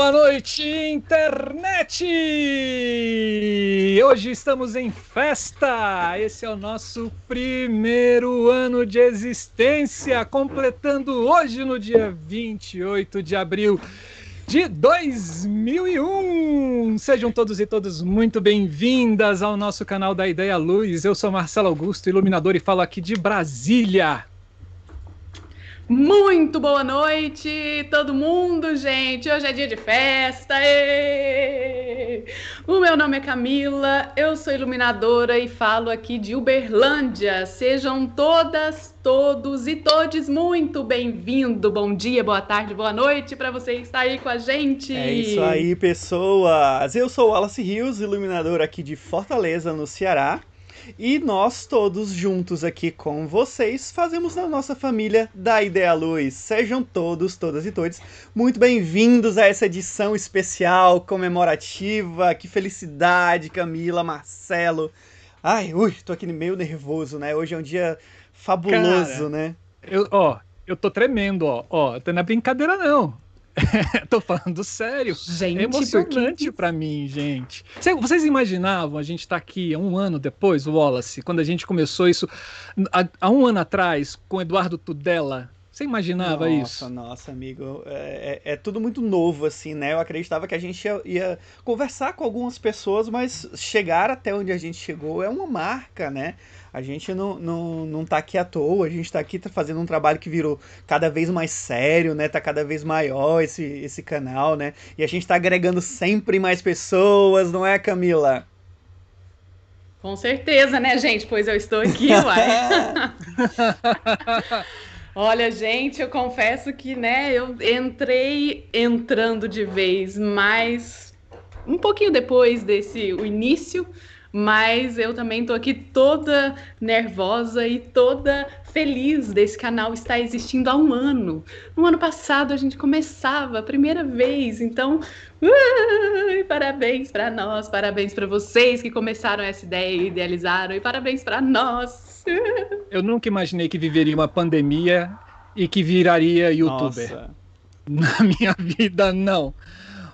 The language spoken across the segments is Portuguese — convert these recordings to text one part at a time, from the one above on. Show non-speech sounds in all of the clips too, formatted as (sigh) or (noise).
Boa noite, internet! Hoje estamos em festa! Esse é o nosso primeiro ano de existência, completando hoje no dia 28 de abril de 2001. Sejam todos e todas muito bem-vindas ao nosso canal da Ideia Luz. Eu sou Marcelo Augusto, iluminador, e falo aqui de Brasília. Muito boa noite, todo mundo, gente. Hoje é dia de festa. O meu nome é Camila, eu sou iluminadora e falo aqui de Uberlândia. Sejam todas, todos e todes muito bem-vindos. Bom dia, boa tarde, boa noite para você estar aí com a gente. É isso aí, pessoas. Eu sou Wallace Rios, iluminador aqui de Fortaleza, no Ceará. E nós todos juntos aqui com vocês fazemos a nossa família da Ideia Luz. Sejam todos, todas e todos muito bem-vindos a essa edição especial, comemorativa. Que felicidade, Camila, Marcelo. Ai, ui, tô aqui meio nervoso, né? Hoje é um dia fabuloso, Cara, né? Eu, ó, eu tô tremendo, ó. Ó, não é brincadeira, não. (laughs) Tô falando sério. Gente, é emocionante para mim, gente. Vocês imaginavam a gente estar tá aqui um ano depois, Wallace, quando a gente começou isso há, há um ano atrás com Eduardo Tudela? Você imaginava nossa, isso? Nossa, nossa, amigo. É, é, é, tudo muito novo, assim, né? Eu acreditava que a gente ia, ia, conversar com algumas pessoas, mas chegar até onde a gente chegou é uma marca, né? A gente não, não, não tá aqui à toa, a gente tá aqui tá fazendo um trabalho que virou cada vez mais sério, né? Tá cada vez maior esse, esse canal, né? E a gente tá agregando sempre mais pessoas, não é, Camila? Com certeza, né, gente? Pois eu estou aqui, uai. (laughs) Olha, gente, eu confesso que, né, eu entrei entrando de vez, mas um pouquinho depois desse o início mas eu também tô aqui toda nervosa e toda feliz desse canal estar existindo há um ano. No ano passado a gente começava a primeira vez, então uh, parabéns para nós, parabéns para vocês que começaram essa ideia e idealizaram, e parabéns para nós. (laughs) Eu nunca imaginei que viveria uma pandemia e que viraria youtuber. Nossa. Na minha vida, não.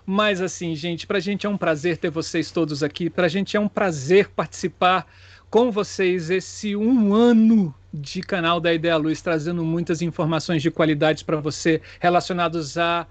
Mas assim, gente, para a gente é um prazer ter vocês todos aqui. Para a gente é um prazer participar com vocês esse um ano de canal da Ideia Luz, trazendo muitas informações de qualidade para você relacionados a,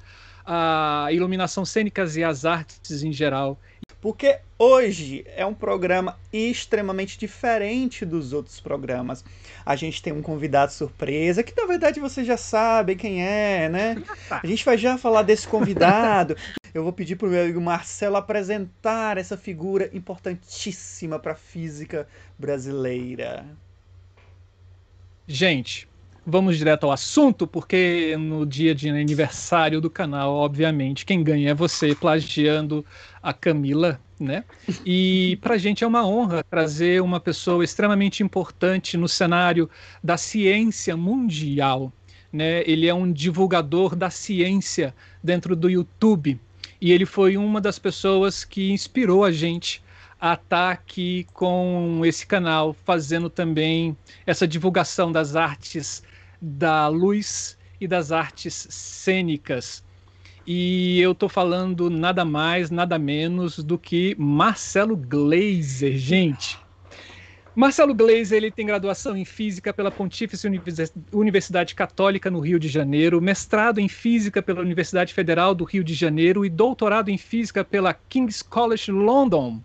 a iluminação cênicas e as artes em geral. Porque hoje é um programa extremamente diferente dos outros programas. A gente tem um convidado surpresa, que na verdade vocês já sabem quem é, né? A gente vai já falar desse convidado. Eu vou pedir para o meu amigo Marcelo apresentar essa figura importantíssima para a física brasileira. Gente, vamos direto ao assunto, porque no dia de aniversário do canal, obviamente, quem ganha é você plagiando a Camila, né? E para a gente é uma honra trazer uma pessoa extremamente importante no cenário da ciência mundial. Né? Ele é um divulgador da ciência dentro do YouTube e ele foi uma das pessoas que inspirou a gente a estar tá aqui com esse canal, fazendo também essa divulgação das artes da luz e das artes cênicas. E eu estou falando nada mais, nada menos do que Marcelo Glazer, gente. Marcelo Glazer ele tem graduação em Física pela Pontífice Universidade Católica no Rio de Janeiro, mestrado em Física pela Universidade Federal do Rio de Janeiro e doutorado em Física pela King's College London.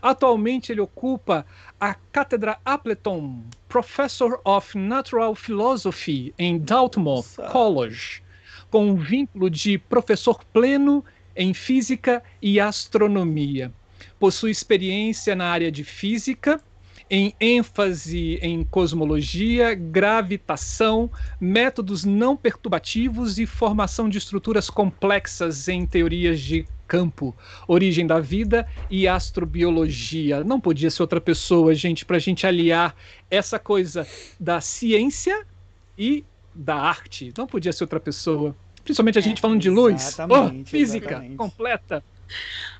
Atualmente ele ocupa a Cátedra Appleton Professor of Natural Philosophy em Dartmouth College com um vínculo de professor pleno em física e astronomia. Possui experiência na área de física, em ênfase em cosmologia, gravitação, métodos não perturbativos e formação de estruturas complexas em teorias de campo, origem da vida e astrobiologia. Não podia ser outra pessoa, gente, para a gente aliar essa coisa da ciência e da arte. Não podia ser outra pessoa. Principalmente a gente é, falando de luz. Oh, física exatamente. completa.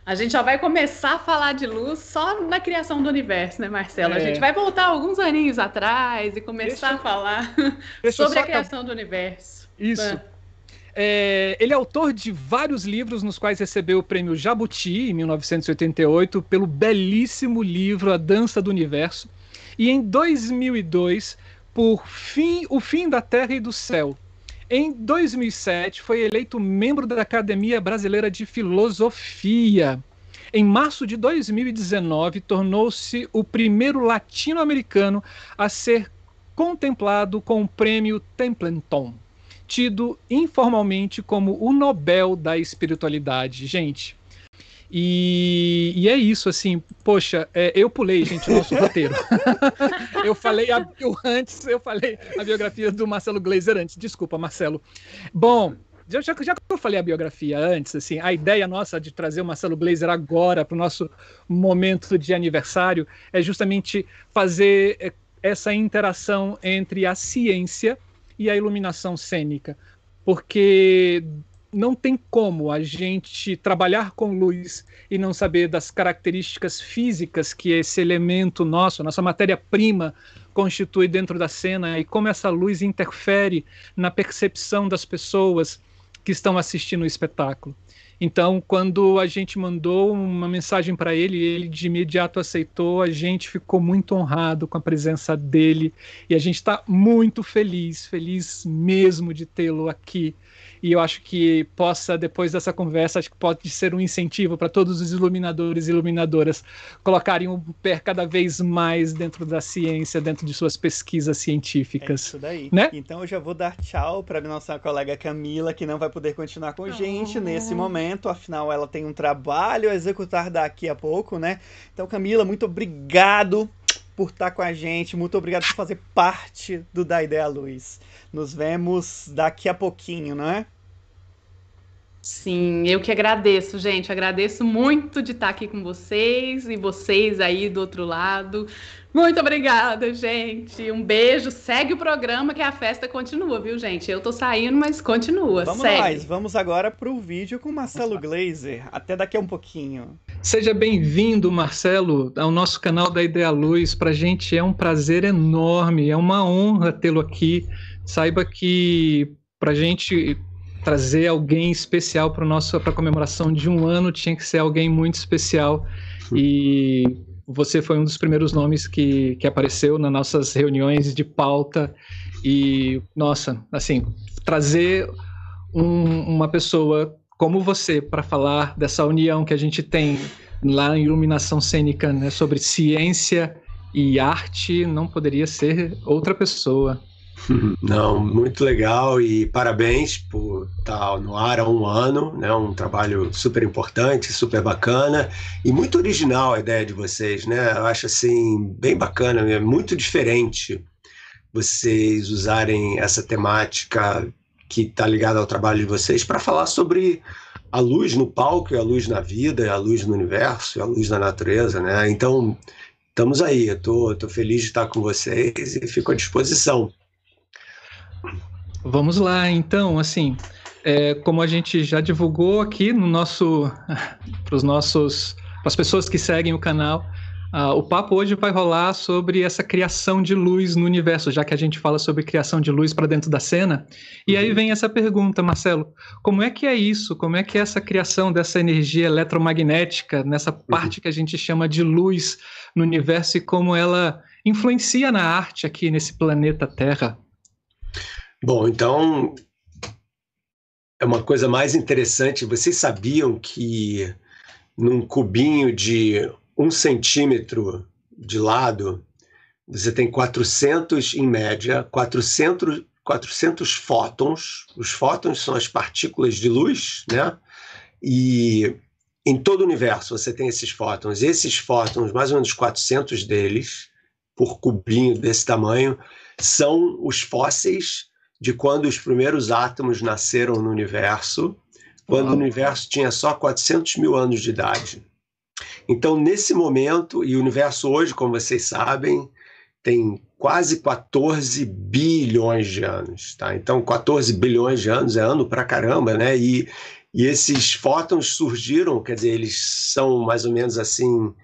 A gente já vai começar a falar de luz só na criação do universo, né, Marcelo? É. A gente vai voltar alguns aninhos atrás e começar deixa, a falar (laughs) sobre a criação do universo. Isso. É, ele é autor de vários livros, nos quais recebeu o prêmio Jabuti, em 1988, pelo belíssimo livro A Dança do Universo. E em 2002, por fim, O Fim da Terra e do Céu. Em 2007, foi eleito membro da Academia Brasileira de Filosofia. Em março de 2019, tornou-se o primeiro latino-americano a ser contemplado com o prêmio Templeton tido informalmente como o Nobel da espiritualidade, gente. E, e, é isso, assim, poxa, é, eu pulei, gente, o nosso roteiro. (laughs) eu falei a antes, eu falei a biografia do Marcelo Glazer antes. Desculpa, Marcelo. Bom, já, já, já, que eu falei a biografia antes, assim, a ideia nossa de trazer o Marcelo Glazer agora para o nosso momento de aniversário é justamente fazer é, essa interação entre a ciência e a iluminação cênica, porque não tem como a gente trabalhar com luz e não saber das características físicas que esse elemento nosso, nossa matéria-prima, constitui dentro da cena e como essa luz interfere na percepção das pessoas que estão assistindo o espetáculo. Então, quando a gente mandou uma mensagem para ele, ele de imediato aceitou. A gente ficou muito honrado com a presença dele e a gente está muito feliz, feliz mesmo de tê-lo aqui e eu acho que possa, depois dessa conversa, acho que pode ser um incentivo para todos os iluminadores e iluminadoras colocarem o pé cada vez mais dentro da ciência, dentro de suas pesquisas científicas. É isso daí. Né? Então eu já vou dar tchau para nossa colega Camila, que não vai poder continuar com a gente nesse momento, afinal ela tem um trabalho a executar daqui a pouco, né? Então, Camila, muito obrigado por estar com a gente, muito obrigado por fazer parte do Da Ideia Luz. Nos vemos daqui a pouquinho, não é? Sim, eu que agradeço, gente. Agradeço muito de estar aqui com vocês e vocês aí do outro lado. Muito obrigada, gente. Um beijo. Segue o programa que a festa continua, viu, gente? Eu tô saindo, mas continua. Vamos Segue. nós. Vamos agora pro vídeo com Marcelo Glazer. Até daqui a um pouquinho. Seja bem-vindo, Marcelo, ao nosso canal da Ideia Luz. Pra gente é um prazer enorme, é uma honra tê-lo aqui. Saiba que pra gente trazer alguém especial para nosso para comemoração de um ano tinha que ser alguém muito especial e você foi um dos primeiros nomes que, que apareceu nas nossas reuniões de pauta. E nossa assim trazer um, uma pessoa como você para falar dessa união que a gente tem lá em iluminação cênica né, sobre ciência e arte não poderia ser outra pessoa (laughs) Não, muito legal e parabéns por estar no ar há um ano, né? Um trabalho super importante, super bacana e muito original a ideia de vocês, né? Eu acho assim bem bacana, é muito diferente vocês usarem essa temática que está ligada ao trabalho de vocês para falar sobre a luz no palco, a luz na vida, a luz no universo, a luz na natureza, né? Então estamos aí, eu tô, tô feliz de estar com vocês e fico à disposição. Vamos lá, então, assim, é, como a gente já divulgou aqui no nosso, (laughs) para os nossos, para as pessoas que seguem o canal, uh, o papo hoje vai rolar sobre essa criação de luz no universo, já que a gente fala sobre criação de luz para dentro da cena. E aí vem essa pergunta, Marcelo, como é que é isso? Como é que é essa criação dessa energia eletromagnética nessa uhum. parte que a gente chama de luz no universo e como ela influencia na arte aqui nesse planeta Terra? Bom, então é uma coisa mais interessante. Vocês sabiam que num cubinho de um centímetro de lado, você tem 400, em média, 400, 400 fótons. Os fótons são as partículas de luz, né? E em todo o universo você tem esses fótons. Esses fótons, mais ou menos 400 deles, por cubinho desse tamanho, são os fósseis de quando os primeiros átomos nasceram no universo, quando o universo tinha só 400 mil anos de idade. Então, nesse momento, e o universo hoje, como vocês sabem, tem quase 14 bilhões de anos, tá? Então, 14 bilhões de anos é ano pra caramba, né? E, e esses fótons surgiram, quer dizer, eles são mais ou menos assim,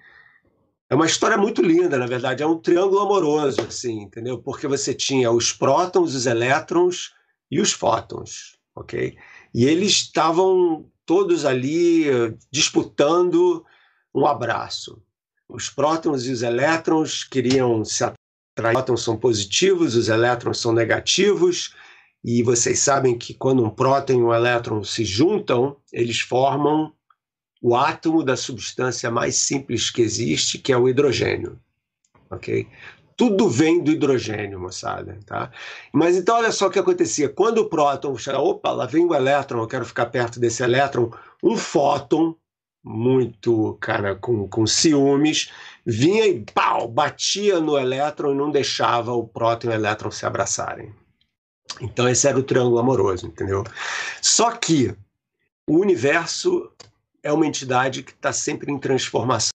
é uma história muito linda, na verdade, é um triângulo amoroso, assim, entendeu? Porque você tinha os prótons, os elétrons e os fótons, ok? E eles estavam todos ali disputando um abraço. Os prótons e os elétrons queriam se atrair. Os prótons são positivos, os elétrons são negativos. E vocês sabem que quando um próton e um elétron se juntam, eles formam o átomo da substância mais simples que existe, que é o hidrogênio. Ok? Tudo vem do hidrogênio, moçada, tá? Mas então olha só o que acontecia. Quando o próton chega, opa, lá vem o elétron, eu quero ficar perto desse elétron, um fóton muito, cara, com, com ciúmes, vinha e pau, batia no elétron e não deixava o próton e o elétron se abraçarem. Então esse era o triângulo amoroso, entendeu? Só que o universo é uma entidade que está sempre em transformação,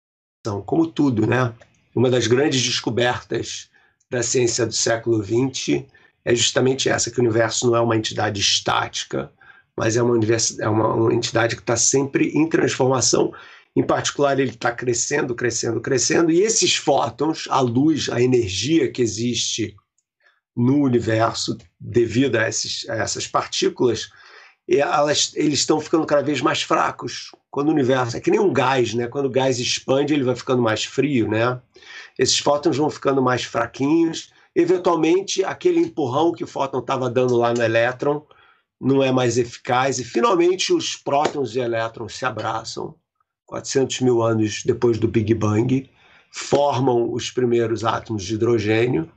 como tudo, né? Uma das grandes descobertas da ciência do século XX é justamente essa, que o universo não é uma entidade estática, mas é uma, é uma, uma entidade que está sempre em transformação. Em particular, ele está crescendo, crescendo, crescendo, e esses fótons, a luz, a energia que existe no universo devido a, esses, a essas partículas, elas, eles estão ficando cada vez mais fracos. Quando o universo é que nem um gás, né? Quando o gás expande, ele vai ficando mais frio, né? Esses fótons vão ficando mais fraquinhos. Eventualmente, aquele empurrão que o fóton estava dando lá no elétron não é mais eficaz, e finalmente os prótons e elétrons se abraçam, 400 mil anos depois do Big Bang, formam os primeiros átomos de hidrogênio,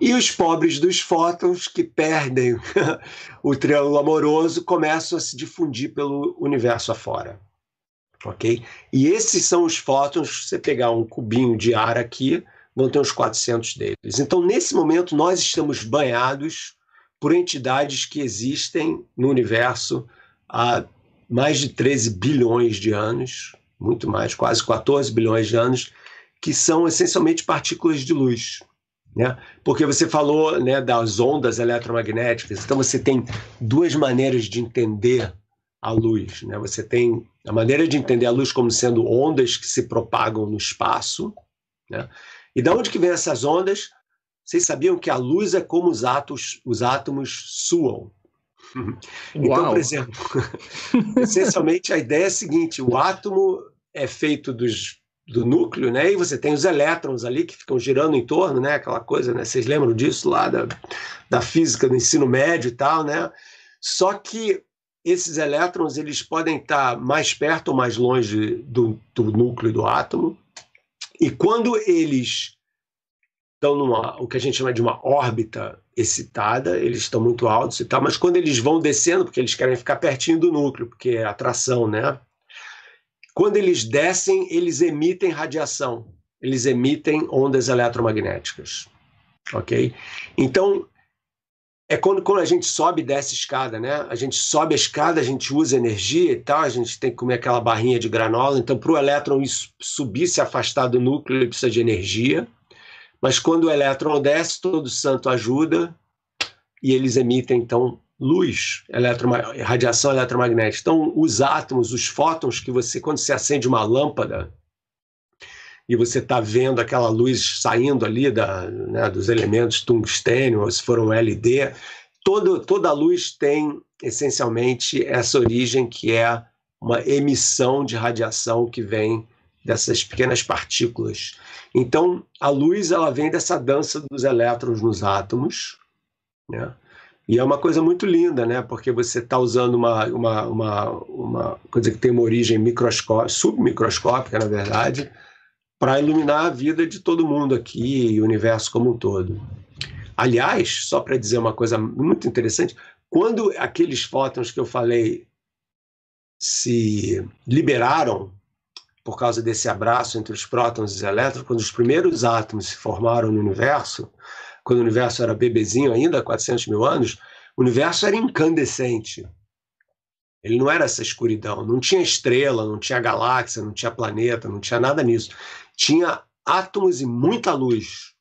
e os pobres dos fótons que perdem (laughs) o triângulo amoroso começam a se difundir pelo universo afora. Ok? E esses são os fótons, você pegar um cubinho de ar aqui, vão ter uns 400 deles. Então, nesse momento, nós estamos banhados por entidades que existem no universo há mais de 13 bilhões de anos, muito mais, quase 14 bilhões de anos, que são essencialmente partículas de luz. Né? Porque você falou né, das ondas eletromagnéticas, então você tem duas maneiras de entender a luz. Né? Você tem a maneira de entender a luz como sendo ondas que se propagam no espaço. Né? E de onde que vem essas ondas? Vocês sabiam que a luz é como os, átomos, os átomos suam? (laughs) Então, por exemplo, (laughs) essencialmente a ideia é a seguinte: o átomo é feito dos, do núcleo, né? E você tem os elétrons ali que ficam girando em torno, né? Aquela coisa, né? Vocês lembram disso lá da, da física do ensino médio e tal, né? Só que esses elétrons eles podem estar mais perto ou mais longe do, do núcleo do átomo. E quando eles estão numa o que a gente chama de uma órbita excitada, eles estão muito altos e tal, mas quando eles vão descendo, porque eles querem ficar pertinho do núcleo, porque é atração, né? Quando eles descem, eles emitem radiação, eles emitem ondas eletromagnéticas, ok? Então, é quando, quando a gente sobe e desce escada, né? A gente sobe a escada, a gente usa energia e tal, a gente tem que comer aquela barrinha de granola. Então, para o elétron subir, se afastar do núcleo, ele precisa de energia. Mas quando o elétron desce, todo santo ajuda e eles emitem, então, luz, radiação eletromagnética. Então, os átomos, os fótons que você, quando você acende uma lâmpada e você está vendo aquela luz saindo ali da, né, dos elementos tungstênio, ou se for um LD, todo, toda a luz tem essencialmente essa origem que é uma emissão de radiação que vem dessas pequenas partículas. Então, a luz ela vem dessa dança dos elétrons nos átomos, né? E é uma coisa muito linda, né? Porque você está usando uma, uma, uma, uma coisa que tem uma origem microscópica, submicroscópica, na verdade, para iluminar a vida de todo mundo aqui e o universo como um todo. Aliás, só para dizer uma coisa muito interessante, quando aqueles fótons que eu falei se liberaram por causa desse abraço entre os prótons e os elétrons, quando os primeiros átomos se formaram no universo, quando o universo era bebezinho ainda, 400 mil anos, o universo era incandescente. Ele não era essa escuridão, não tinha estrela, não tinha galáxia, não tinha planeta, não tinha nada nisso. Tinha átomos e muita luz.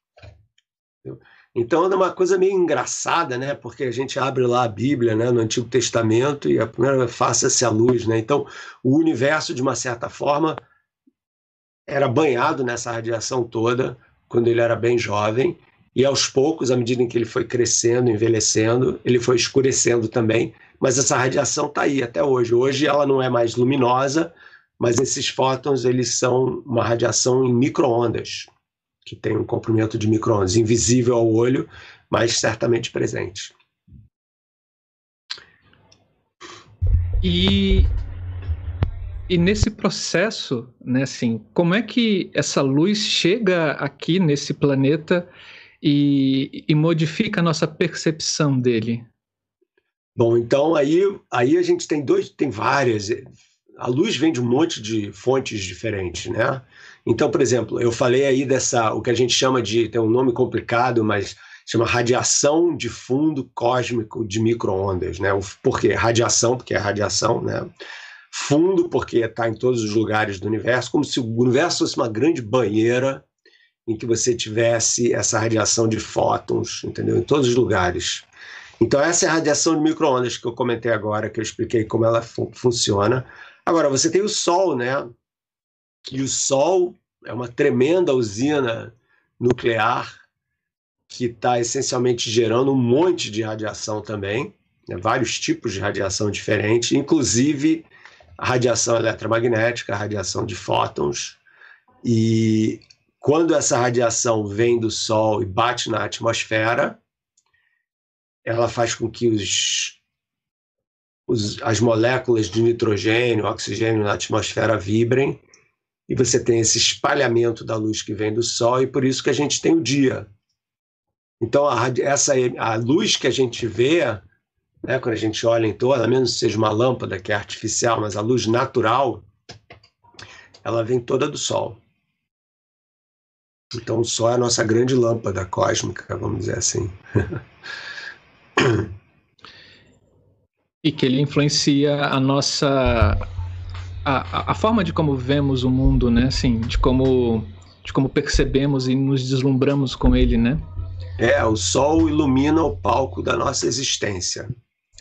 Então é uma coisa meio engraçada, né? Porque a gente abre lá a Bíblia, né, no Antigo Testamento e a primeira faça-se a luz, né? Então o universo de uma certa forma era banhado nessa radiação toda quando ele era bem jovem, e aos poucos, à medida em que ele foi crescendo, envelhecendo, ele foi escurecendo também, mas essa radiação está aí até hoje. Hoje ela não é mais luminosa, mas esses fótons eles são uma radiação em microondas, que tem um comprimento de microondas, invisível ao olho, mas certamente presente. E, e nesse processo, né, assim, como é que essa luz chega aqui nesse planeta e, e modifica a nossa percepção dele? Bom, então aí, aí a gente tem dois, tem várias. A luz vem de um monte de fontes diferentes, né? Então, por exemplo, eu falei aí dessa, o que a gente chama de, tem um nome complicado, mas chama radiação de fundo cósmico de microondas, né? Por quê? Radiação, porque é radiação, né? Fundo, porque está em todos os lugares do universo, como se o universo fosse uma grande banheira em que você tivesse essa radiação de fótons, entendeu? Em todos os lugares. Então, essa é a radiação de microondas que eu comentei agora, que eu expliquei como ela fu funciona. Agora, você tem o Sol, né? E o Sol é uma tremenda usina nuclear que está essencialmente gerando um monte de radiação também, né? vários tipos de radiação diferentes, inclusive a radiação eletromagnética, a radiação de fótons. E quando essa radiação vem do Sol e bate na atmosfera, ela faz com que os, os, as moléculas de nitrogênio, oxigênio na atmosfera vibrem, e você tem esse espalhamento da luz que vem do Sol, e por isso que a gente tem o dia. Então, a, essa, a luz que a gente vê, né, quando a gente olha em torno, a menos que seja uma lâmpada que é artificial, mas a luz natural, ela vem toda do Sol. Então, o Sol é a nossa grande lâmpada cósmica, vamos dizer assim. e que ele influencia a nossa a, a forma de como vemos o mundo, né? Assim, de como de como percebemos e nos deslumbramos com ele, né? É, o sol ilumina o palco da nossa existência.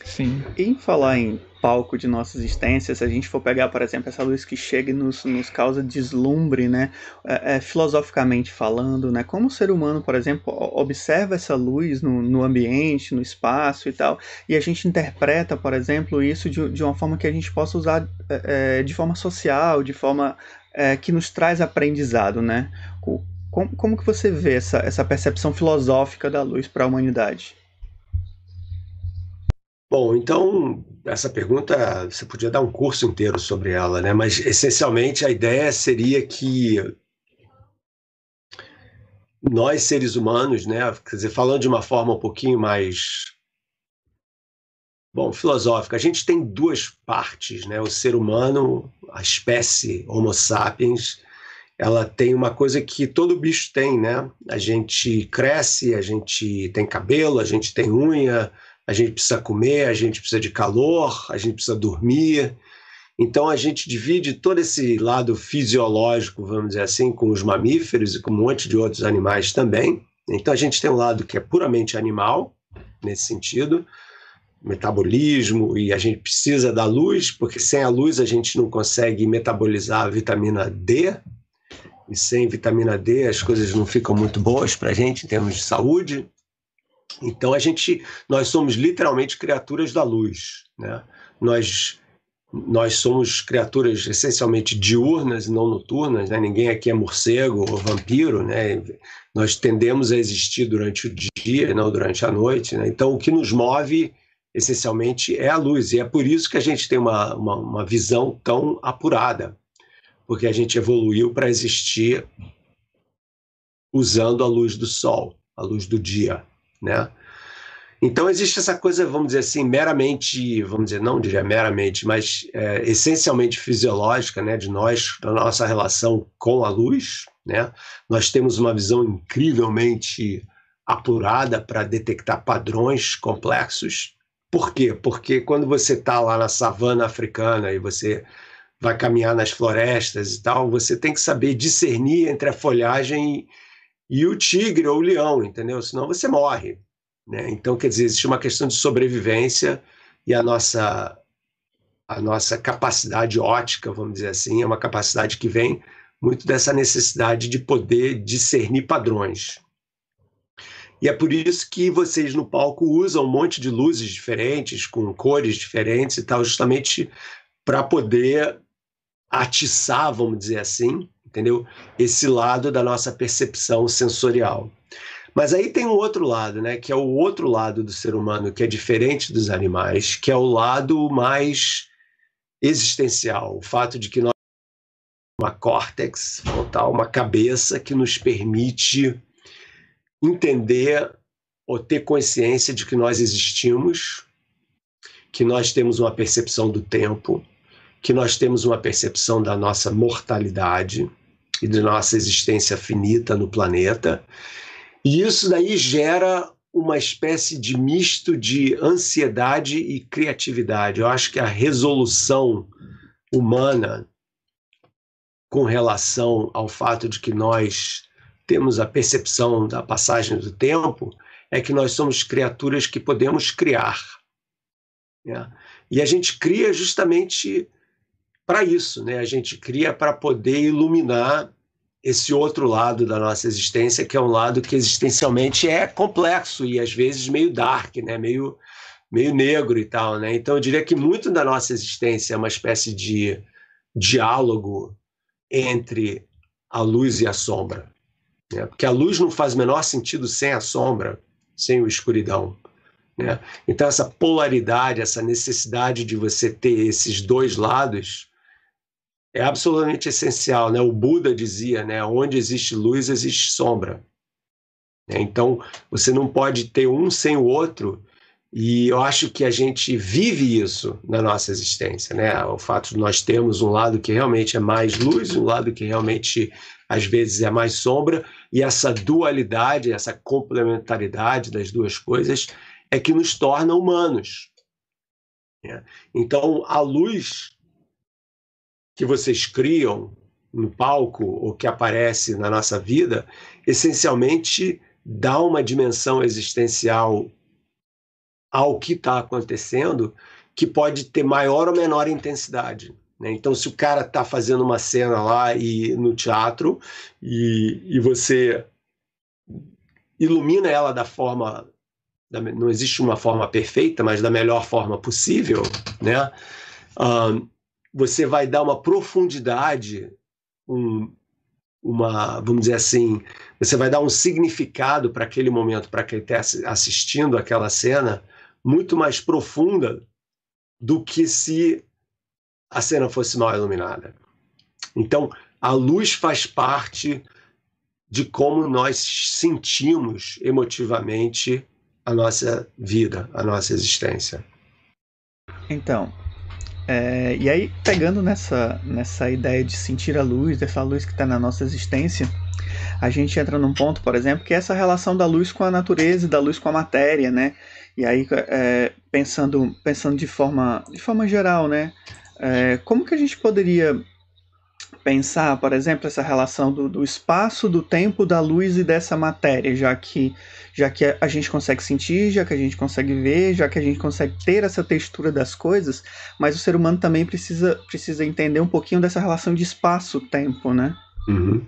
Sim. Em falar em palco de nossa existência, se a gente for pegar, por exemplo, essa luz que chega e nos, nos causa deslumbre, né, é, é, filosoficamente falando, né, como o ser humano, por exemplo, observa essa luz no, no ambiente, no espaço e tal, e a gente interpreta, por exemplo, isso de, de uma forma que a gente possa usar é, é de forma social, de forma é, que nos traz aprendizado, né? Como, como que você vê essa, essa percepção filosófica da luz para a humanidade? Bom, então, essa pergunta, você podia dar um curso inteiro sobre ela, né? Mas, essencialmente, a ideia seria que nós, seres humanos, né? Quer dizer, falando de uma forma um pouquinho mais. Bom, filosófica, a gente tem duas partes, né? O ser humano, a espécie Homo sapiens, ela tem uma coisa que todo bicho tem, né? A gente cresce, a gente tem cabelo, a gente tem unha, a gente precisa comer, a gente precisa de calor, a gente precisa dormir. Então a gente divide todo esse lado fisiológico, vamos dizer assim, com os mamíferos e com um monte de outros animais também. Então a gente tem um lado que é puramente animal, nesse sentido, metabolismo, e a gente precisa da luz, porque sem a luz a gente não consegue metabolizar a vitamina D, e sem vitamina D as coisas não ficam muito boas para a gente em termos de saúde. Então a gente, nós somos literalmente criaturas da luz, né? Nós nós somos criaturas essencialmente diurnas e não noturnas, né? Ninguém aqui é morcego ou vampiro, né? Nós tendemos a existir durante o dia, e não durante a noite, né? Então o que nos move essencialmente é a luz e é por isso que a gente tem uma, uma, uma visão tão apurada, porque a gente evoluiu para existir usando a luz do sol, a luz do dia né? Então existe essa coisa, vamos dizer assim, meramente, vamos dizer, não diria meramente, mas é, essencialmente fisiológica, né, de nós, da nossa relação com a luz, né? Nós temos uma visão incrivelmente apurada para detectar padrões complexos. Por quê? Porque quando você está lá na savana africana e você vai caminhar nas florestas e tal, você tem que saber discernir entre a folhagem e o tigre ou o leão, entendeu? Senão você morre. Né? Então, quer dizer, existe uma questão de sobrevivência e a nossa, a nossa capacidade ótica, vamos dizer assim, é uma capacidade que vem muito dessa necessidade de poder discernir padrões. E é por isso que vocês no palco usam um monte de luzes diferentes, com cores diferentes e tal, justamente para poder atiçar, vamos dizer assim, entendeu? Esse lado da nossa percepção sensorial. Mas aí tem um outro lado, né, que é o outro lado do ser humano, que é diferente dos animais, que é o lado mais existencial, o fato de que nós uma córtex frontal, uma cabeça que nos permite entender ou ter consciência de que nós existimos, que nós temos uma percepção do tempo, que nós temos uma percepção da nossa mortalidade e de nossa existência finita no planeta. E isso daí gera uma espécie de misto de ansiedade e criatividade. Eu acho que a resolução humana com relação ao fato de que nós temos a percepção da passagem do tempo é que nós somos criaturas que podemos criar. Né? E a gente cria justamente para isso, né? A gente cria para poder iluminar esse outro lado da nossa existência, que é um lado que existencialmente é complexo e às vezes meio dark, né? Meio meio negro e tal, né? Então eu diria que muito da nossa existência é uma espécie de diálogo entre a luz e a sombra, né? Porque a luz não faz o menor sentido sem a sombra, sem a escuridão. Né? Então, essa polaridade, essa necessidade de você ter esses dois lados, é absolutamente essencial, né? O Buda dizia, né? Onde existe luz, existe sombra. Né? Então, você não pode ter um sem o outro, e eu acho que a gente vive isso na nossa existência, né? O fato de nós termos um lado que realmente é mais luz, um lado que realmente às vezes é mais sombra, e essa dualidade, essa complementaridade das duas coisas é que nos torna humanos. Né? Então, a luz que vocês criam no palco ou que aparece na nossa vida, essencialmente dá uma dimensão existencial ao que está acontecendo que pode ter maior ou menor intensidade. Né? Então, se o cara está fazendo uma cena lá e no teatro e, e você ilumina ela da forma da, não existe uma forma perfeita, mas da melhor forma possível, né? Um, você vai dar uma profundidade, um, uma, vamos dizer assim, você vai dar um significado para aquele momento, para quem está assistindo aquela cena, muito mais profunda do que se a cena fosse mal iluminada. Então, a luz faz parte de como nós sentimos emotivamente a nossa vida, a nossa existência. Então, é, e aí, pegando nessa, nessa ideia de sentir a luz, dessa luz que está na nossa existência, a gente entra num ponto, por exemplo, que é essa relação da luz com a natureza e da luz com a matéria, né? E aí, é, pensando, pensando de, forma, de forma geral, né? É, como que a gente poderia pensar, por exemplo, essa relação do, do espaço, do tempo, da luz e dessa matéria, já que já que a gente consegue sentir, já que a gente consegue ver, já que a gente consegue ter essa textura das coisas, mas o ser humano também precisa, precisa entender um pouquinho dessa relação de espaço-tempo, né? Uhum.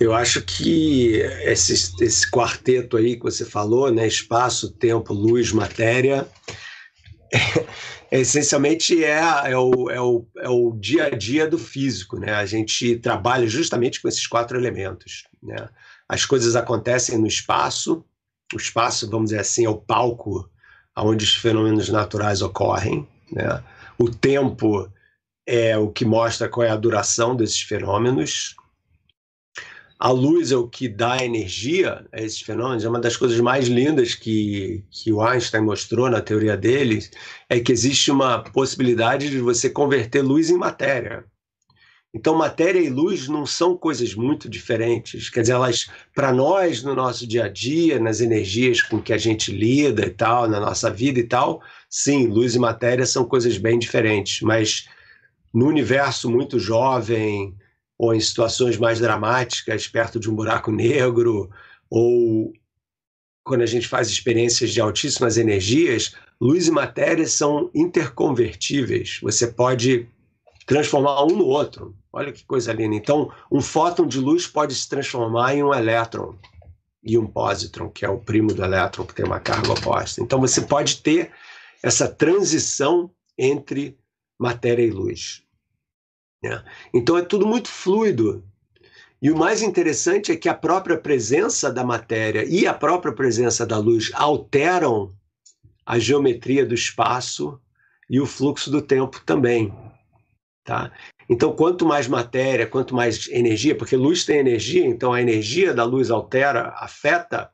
Eu acho que esse, esse quarteto aí que você falou, né, espaço, tempo, luz, matéria, é, (laughs) essencialmente é, é, o, é, o, é o dia a dia do físico, né? A gente trabalha justamente com esses quatro elementos, né? As coisas acontecem no espaço, o espaço, vamos dizer assim, é o palco onde os fenômenos naturais ocorrem, né? o tempo é o que mostra qual é a duração desses fenômenos, a luz é o que dá energia a esses fenômenos. É uma das coisas mais lindas que, que o Einstein mostrou na teoria dele, é que existe uma possibilidade de você converter luz em matéria. Então, matéria e luz não são coisas muito diferentes. Quer dizer, elas, para nós, no nosso dia a dia, nas energias com que a gente lida e tal, na nossa vida e tal, sim, luz e matéria são coisas bem diferentes. Mas no universo muito jovem, ou em situações mais dramáticas, perto de um buraco negro, ou quando a gente faz experiências de altíssimas energias, luz e matéria são interconvertíveis. Você pode transformar um no outro. Olha que coisa linda. Então, um fóton de luz pode se transformar em um elétron. e um pósitron, que é o primo do elétron, que tem uma carga oposta. Então você pode ter essa transição entre matéria e luz. Né? Então é tudo muito fluido. E o mais interessante é que a própria presença da matéria e a própria presença da luz alteram a geometria do espaço e o fluxo do tempo também. Tá? Então, quanto mais matéria, quanto mais energia, porque luz tem energia, então a energia da luz altera, afeta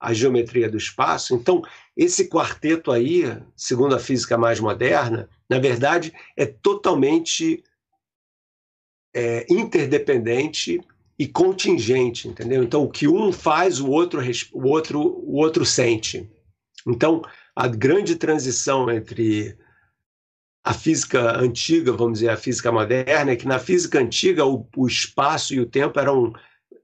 a geometria do espaço. Então, esse quarteto aí, segundo a física mais moderna, na verdade é totalmente é, interdependente e contingente, entendeu? Então, o que um faz, o outro, o outro, o outro sente. Então, a grande transição entre a física antiga, vamos dizer, a física moderna, é que na física antiga o, o espaço e o tempo eram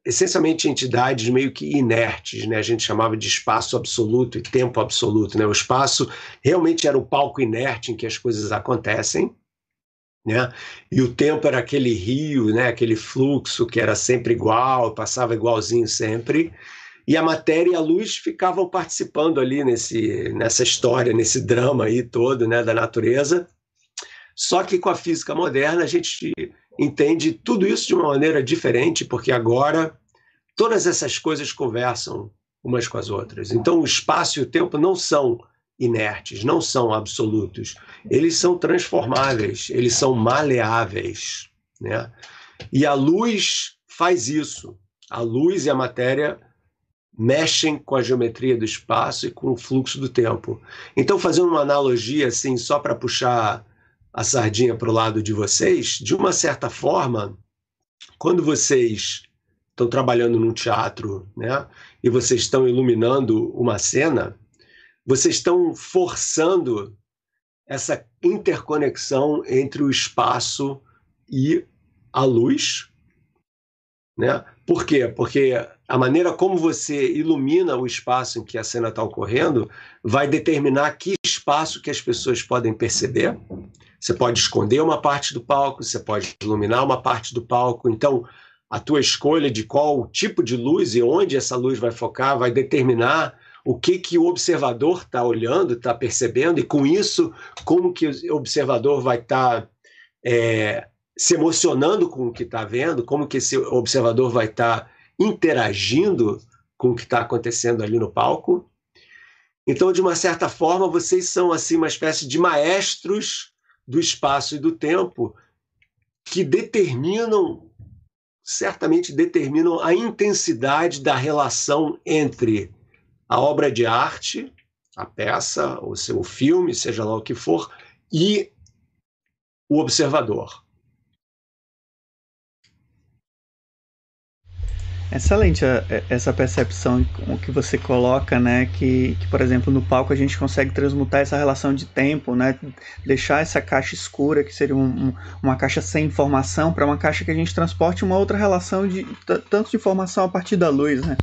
essencialmente entidades meio que inertes, né? A gente chamava de espaço absoluto e tempo absoluto, né? O espaço realmente era o palco inerte em que as coisas acontecem, né? E o tempo era aquele rio, né? Aquele fluxo que era sempre igual, passava igualzinho sempre. E a matéria e a luz ficavam participando ali nesse, nessa história, nesse drama aí todo, né? Da natureza. Só que com a física moderna a gente entende tudo isso de uma maneira diferente, porque agora todas essas coisas conversam umas com as outras. Então, o espaço e o tempo não são inertes, não são absolutos. Eles são transformáveis, eles são maleáveis. Né? E a luz faz isso. A luz e a matéria mexem com a geometria do espaço e com o fluxo do tempo. Então, fazendo uma analogia assim, só para puxar a sardinha para o lado de vocês, de uma certa forma, quando vocês estão trabalhando num teatro, né, e vocês estão iluminando uma cena, vocês estão forçando essa interconexão entre o espaço e a luz, né? Por quê? Porque a maneira como você ilumina o espaço em que a cena está ocorrendo vai determinar que espaço que as pessoas podem perceber você pode esconder uma parte do palco, você pode iluminar uma parte do palco. Então, a tua escolha de qual tipo de luz e onde essa luz vai focar vai determinar o que, que o observador está olhando, está percebendo, e com isso, como que o observador vai estar tá, é, se emocionando com o que está vendo, como que esse observador vai estar tá interagindo com o que está acontecendo ali no palco. Então, de uma certa forma, vocês são assim uma espécie de maestros do espaço e do tempo que determinam, certamente determinam a intensidade da relação entre a obra de arte, a peça, o seu filme, seja lá o que for, e o observador. Excelente é, é, essa percepção que você coloca, né? Que, que, por exemplo, no palco a gente consegue transmutar essa relação de tempo, né? Deixar essa caixa escura, que seria um, uma caixa sem informação, para uma caixa que a gente transporte uma outra relação de tanto de informação a partir da luz, né?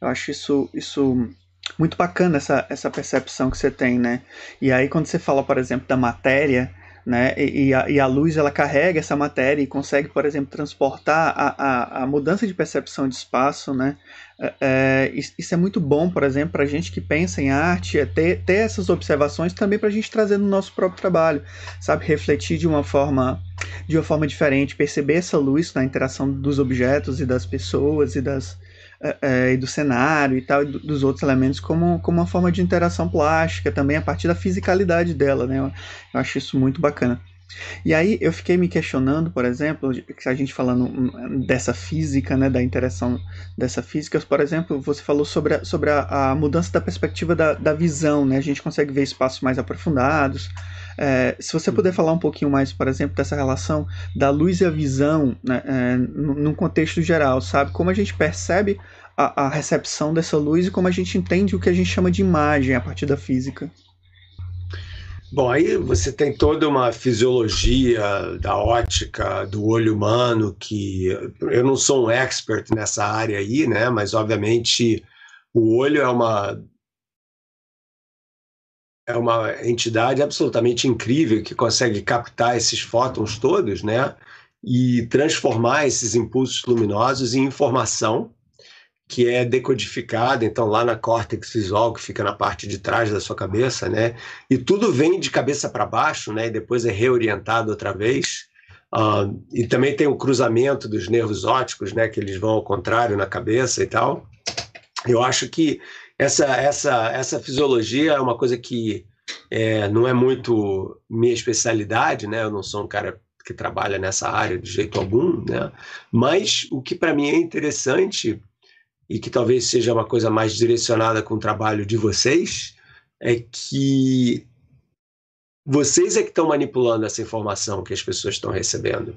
Eu acho isso, isso muito bacana, essa, essa percepção que você tem, né? E aí, quando você fala, por exemplo, da matéria né? E, e, a, e, a, luz ela carrega essa matéria e consegue, por exemplo, transportar a, a, a mudança de percepção de espaço, né? É, é isso é muito bom, por exemplo, para a gente que pensa em arte, é ter, ter essas observações também para a gente trazer no nosso próprio trabalho, sabe? Refletir de uma forma de uma forma diferente, perceber essa luz na interação dos objetos e das pessoas e das é, é, e do cenário e tal, e dos outros elementos, como, como uma forma de interação plástica também, a partir da fisicalidade dela, né? Eu, eu acho isso muito bacana. E aí eu fiquei me questionando, por exemplo, a gente falando hum, dessa física, né, da interação dessa física, por exemplo, você falou sobre a, sobre a, a mudança da perspectiva da, da visão, né, a gente consegue ver espaços mais aprofundados. É, se você puder falar um pouquinho mais, por exemplo, dessa relação da luz e a visão, né, é, num contexto geral, sabe? Como a gente percebe a, a recepção dessa luz e como a gente entende o que a gente chama de imagem a partir da física. Bom, aí você tem toda uma fisiologia da ótica do olho humano que eu não sou um expert nessa área aí, né? Mas obviamente o olho é uma é uma entidade absolutamente incrível que consegue captar esses fótons todos, né? E transformar esses impulsos luminosos em informação que é decodificada, então lá na córtex visual, que fica na parte de trás da sua cabeça, né? E tudo vem de cabeça para baixo, né? E depois é reorientado outra vez. Uh, e também tem o cruzamento dos nervos ópticos, né? Que eles vão ao contrário na cabeça e tal. Eu acho que essa, essa, essa fisiologia é uma coisa que é, não é muito minha especialidade, né? Eu não sou um cara que trabalha nessa área de jeito algum, né? Mas o que para mim é interessante e que talvez seja uma coisa mais direcionada com o trabalho de vocês, é que vocês é que estão manipulando essa informação que as pessoas estão recebendo.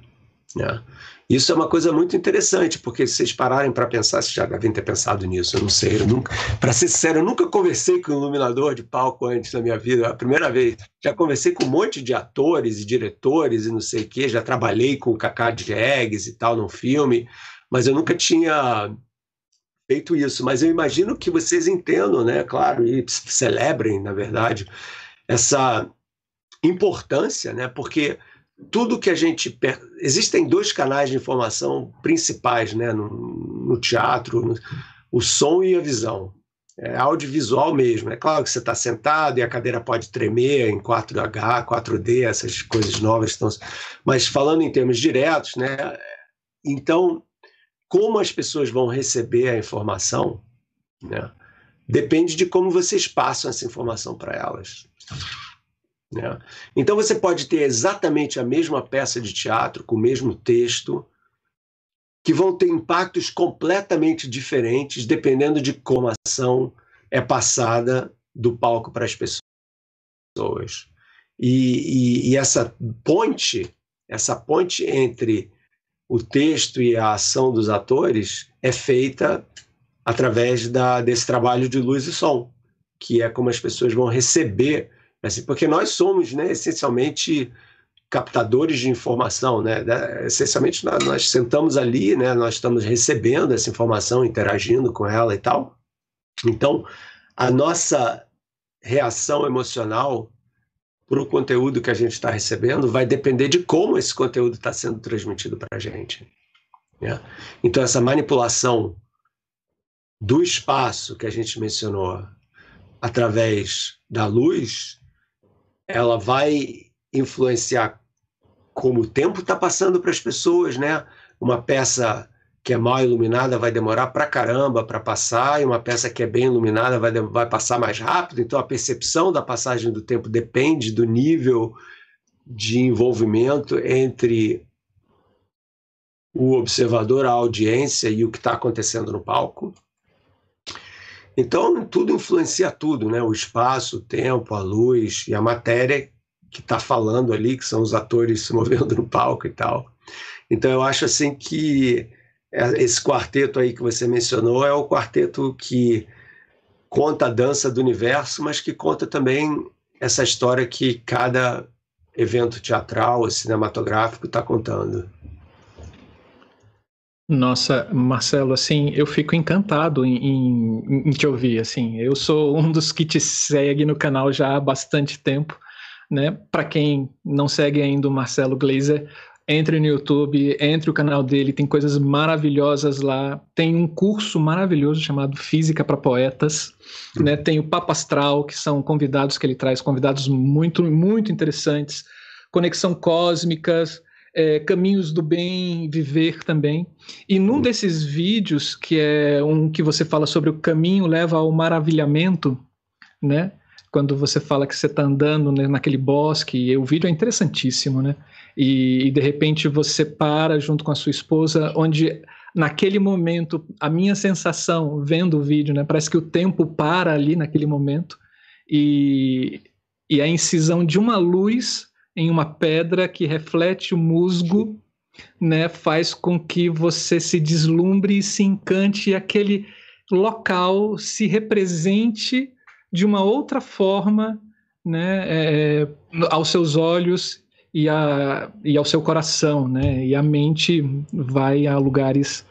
Né? Isso é uma coisa muito interessante, porque se vocês pararem para pensar, vocês já devem ter pensado nisso, eu não sei, eu nunca, para ser sincero, eu nunca conversei com um iluminador de palco antes na minha vida, é a primeira vez. Já conversei com um monte de atores e diretores e não sei o quê, já trabalhei com o de Eggs e tal num filme, mas eu nunca tinha feito isso, mas eu imagino que vocês entendam, né, claro, e celebrem, na verdade, essa importância, né, porque tudo que a gente existem dois canais de informação principais, né, no, no teatro, no, o som e a visão. É audiovisual mesmo. É claro que você está sentado e a cadeira pode tremer em 4H, 4D, essas coisas novas estão. Mas falando em termos diretos, né? Então como as pessoas vão receber a informação, né, depende de como vocês passam essa informação para elas. Né? Então você pode ter exatamente a mesma peça de teatro, com o mesmo texto, que vão ter impactos completamente diferentes dependendo de como a ação é passada do palco para as pessoas. E, e, e essa ponte, essa ponte entre o texto e a ação dos atores é feita através da, desse trabalho de luz e som, que é como as pessoas vão receber, assim, porque nós somos, né, essencialmente captadores de informação, né? Essencialmente nós, sentamos ali, né? Nós estamos recebendo essa informação, interagindo com ela e tal. Então, a nossa reação emocional para o conteúdo que a gente está recebendo vai depender de como esse conteúdo está sendo transmitido para a gente. Né? Então, essa manipulação do espaço que a gente mencionou através da luz, ela vai influenciar como o tempo está passando para as pessoas, né? Uma peça que é mal iluminada vai demorar para caramba para passar, e uma peça que é bem iluminada vai, vai passar mais rápido. Então, a percepção da passagem do tempo depende do nível de envolvimento entre o observador, a audiência e o que está acontecendo no palco. Então, tudo influencia tudo, né? O espaço, o tempo, a luz e a matéria que está falando ali, que são os atores se movendo no palco e tal. Então, eu acho assim que é, esse quarteto aí que você mencionou é o quarteto que conta a dança do universo, mas que conta também essa história que cada evento teatral, cinematográfico está contando. Nossa, Marcelo, assim, eu fico encantado em, em, em, te ouvir, assim, eu sou um dos que te segue no canal já há bastante tempo, né, para quem não segue ainda o Marcelo Glazer, entre no YouTube, entre o canal dele, tem coisas maravilhosas lá. Tem um curso maravilhoso chamado Física para Poetas, né? Tem o Papo Astral, que são convidados que ele traz, convidados muito, muito interessantes. Conexão Cósmicas, é, Caminhos do Bem, Viver também. E num desses vídeos, que é um que você fala sobre o caminho leva ao maravilhamento, né? Quando você fala que você está andando né, naquele bosque, e o vídeo é interessantíssimo, né? e, e de repente você para junto com a sua esposa, onde naquele momento, a minha sensação vendo o vídeo, né, parece que o tempo para ali naquele momento e, e a incisão de uma luz em uma pedra que reflete o musgo, né, faz com que você se deslumbre e se encante e aquele local se represente de uma outra forma, né, é, aos seus olhos e, a, e ao seu coração, né? E a mente vai a lugares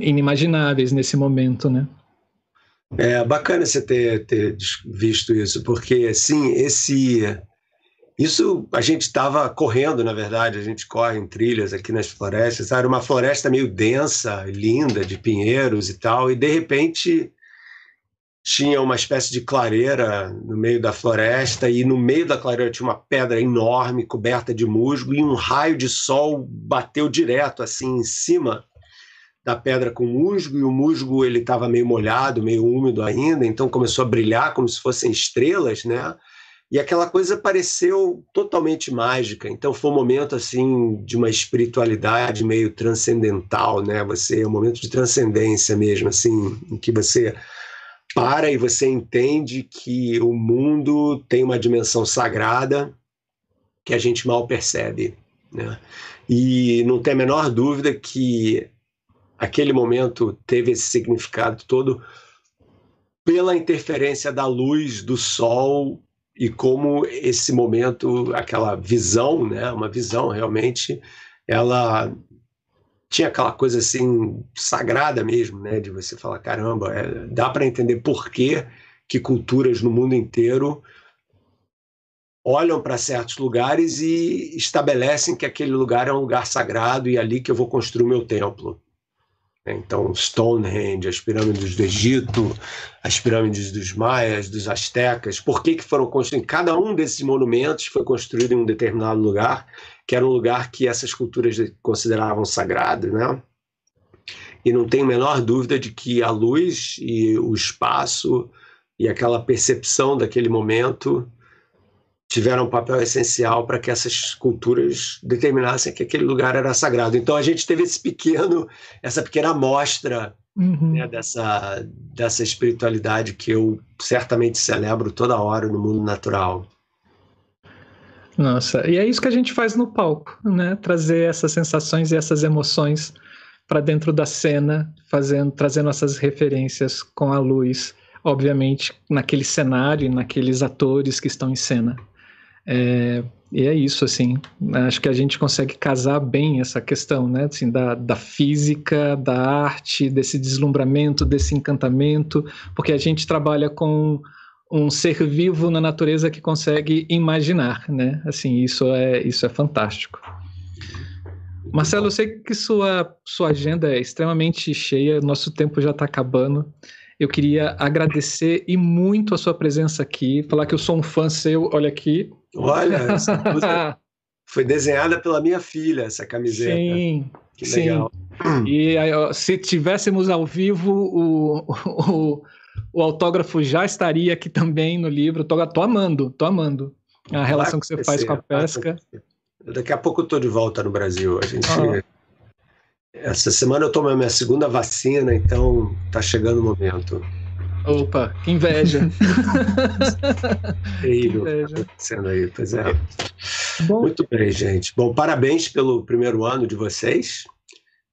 inimagináveis nesse momento, né? É bacana você ter, ter visto isso, porque sim, esse Isso a gente estava correndo, na verdade, a gente corre em trilhas aqui nas florestas. Era uma floresta meio densa, linda, de pinheiros e tal, e de repente tinha uma espécie de clareira no meio da floresta, e no meio da clareira tinha uma pedra enorme coberta de musgo, e um raio de sol bateu direto assim em cima da pedra com musgo, e o musgo ele estava meio molhado, meio úmido ainda, então começou a brilhar como se fossem estrelas, né? E aquela coisa pareceu totalmente mágica. Então foi um momento assim de uma espiritualidade meio transcendental, né? Você é um momento de transcendência mesmo, assim, em que você para e você entende que o mundo tem uma dimensão sagrada que a gente mal percebe, né? E não tem a menor dúvida que aquele momento teve esse significado todo pela interferência da luz do sol e como esse momento, aquela visão, né, uma visão realmente, ela tinha aquela coisa assim sagrada mesmo, né, de você falar caramba, é, dá para entender por que que culturas no mundo inteiro olham para certos lugares e estabelecem que aquele lugar é um lugar sagrado e é ali que eu vou construir o meu templo. Né? Então, Stonehenge, as pirâmides do Egito, as pirâmides dos maias, dos astecas, por que, que foram construídos? Cada um desses monumentos foi construído em um determinado lugar, que era um lugar que essas culturas consideravam sagrado, né? E não tenho a menor dúvida de que a luz e o espaço e aquela percepção daquele momento tiveram um papel essencial para que essas culturas determinassem que aquele lugar era sagrado. Então a gente teve esse pequeno, essa pequena amostra uhum. né, dessa, dessa espiritualidade que eu certamente celebro toda hora no mundo natural. Nossa, e é isso que a gente faz no palco, né? Trazer essas sensações e essas emoções para dentro da cena, fazendo, trazendo essas referências com a luz, obviamente naquele cenário, naqueles atores que estão em cena. É, e é isso, assim. Acho que a gente consegue casar bem essa questão, né? Assim, da, da física, da arte, desse deslumbramento, desse encantamento, porque a gente trabalha com um ser vivo na natureza que consegue imaginar, né? Assim, isso é, isso é fantástico. Marcelo, eu sei que sua, sua agenda é extremamente cheia, nosso tempo já está acabando. Eu queria agradecer e muito a sua presença aqui, falar que eu sou um fã seu, olha aqui, Olha, (laughs) essa foi desenhada pela minha filha, essa camiseta. Sim, que legal. Sim. (clears throat) E se tivéssemos ao vivo, o, (laughs) o, o, autógrafo já estaria aqui também no livro. Tô, tô amando, tô amando a relação que você faz com a pesca. Daqui a pouco eu tô de volta no Brasil. A gente. Ah. Essa semana eu tomo a minha segunda vacina, então tá chegando o momento. Opa, que inveja. (laughs) Terrível que acontecendo aí, pois é. Bom, Muito bem, gente. Bom, parabéns pelo primeiro ano de vocês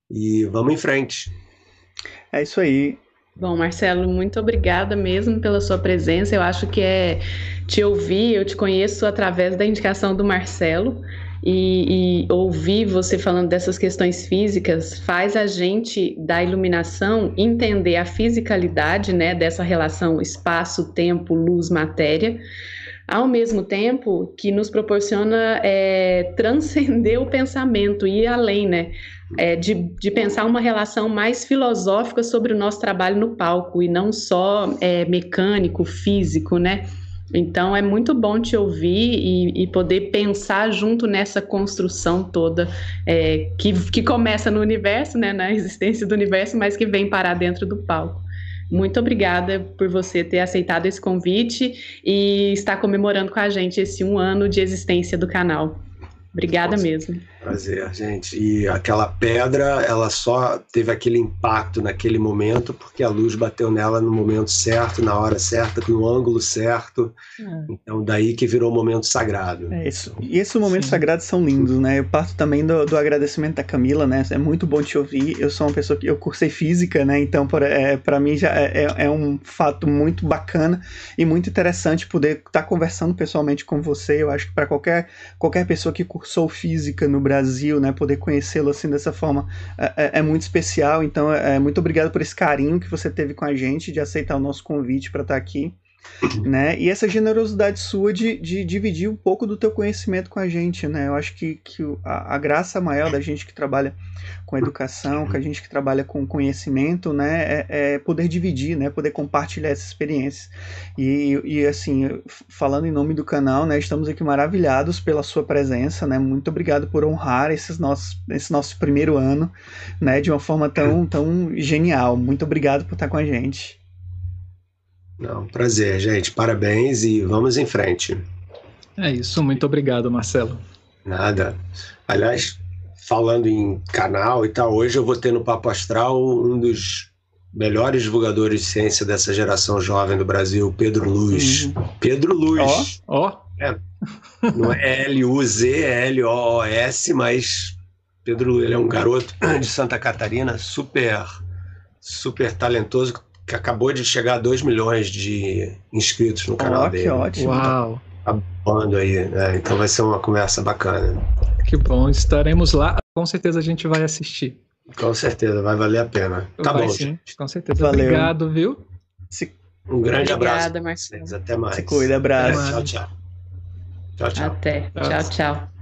e vamos em frente. É isso aí. Bom, Marcelo, muito obrigada mesmo pela sua presença. Eu acho que é te ouvir, eu te conheço através da indicação do Marcelo e, e, ouvir você falando dessas questões físicas faz a gente da iluminação entender a fisicalidade né, dessa relação espaço, tempo, luz, matéria, ao mesmo tempo que nos proporciona é, (laughs) transcender o pensamento e ir além, né? É, de, de pensar uma relação mais filosófica sobre o nosso trabalho no palco e não só é, mecânico, físico, né? Então é muito bom te ouvir e, e poder pensar junto nessa construção toda é, que, que começa no universo, né, na existência do universo, mas que vem parar dentro do palco. Muito obrigada por você ter aceitado esse convite e estar comemorando com a gente esse um ano de existência do canal. Obrigada Nossa, mesmo. Prazer, gente. E aquela pedra, ela só teve aquele impacto naquele momento porque a luz bateu nela no momento certo, na hora certa, no ângulo certo. É. Então, daí que virou um momento sagrado. É isso. E esses momentos Sim. sagrados são lindos, né? Eu parto também do, do, agradecimento da Camila, né? É muito bom te ouvir. Eu sou uma pessoa que eu cursei física, né? Então, para é, mim já é, é, é, um fato muito bacana e muito interessante poder estar tá conversando pessoalmente com você. Eu acho que para qualquer, qualquer pessoa que cursou física no Brasil, né, poder conhecê-lo assim dessa forma é, é, é muito especial. Então, é, é, muito obrigado por esse carinho que você teve com a gente de aceitar o nosso convite para estar tá aqui. Né? E essa generosidade sua de, de dividir um pouco do teu conhecimento com a gente, né? Eu acho que, que a, a graça maior da gente que trabalha com educação, que a gente que trabalha com conhecimento, né, é, é, poder dividir, né, poder compartilhar essa experiência. E, e assim, falando em nome do canal, né, estamos aqui maravilhados pela sua presença, né, muito obrigado por honrar esses nossos, esse nosso primeiro ano, né, de uma forma tão, tão genial. Muito obrigado por estar com a gente. Não, prazer, gente. Parabéns e vamos em frente. É isso, muito obrigado, Marcelo. Nada. Aliás, falando em canal e tal, hoje eu vou ter no Papo Astral um dos melhores divulgadores de ciência dessa geração jovem do Brasil, Pedro Luz. Uhum. Pedro Luz. Ó, ó. É, não é L-U-Z, é L-O-O-S, mas Pedro Luz, ele é um garoto de Santa Catarina, super, super talentoso, que acabou de chegar a 2 milhões de inscritos no canal oh, dele. Que ótimo. Uau. Tá bombando aí, né? Então vai ser uma conversa bacana. Que bom, estaremos lá. Com certeza a gente vai assistir. Com certeza, vai valer a pena. Tá vai, bom, sim. Com certeza. Valeu. Obrigado, viu? Se... Um grande Obrigada, abraço. Marcelo. Até mais. Se cuida, abraço. Tchau, tchau. Tchau, tchau. Até. Tchau, tchau.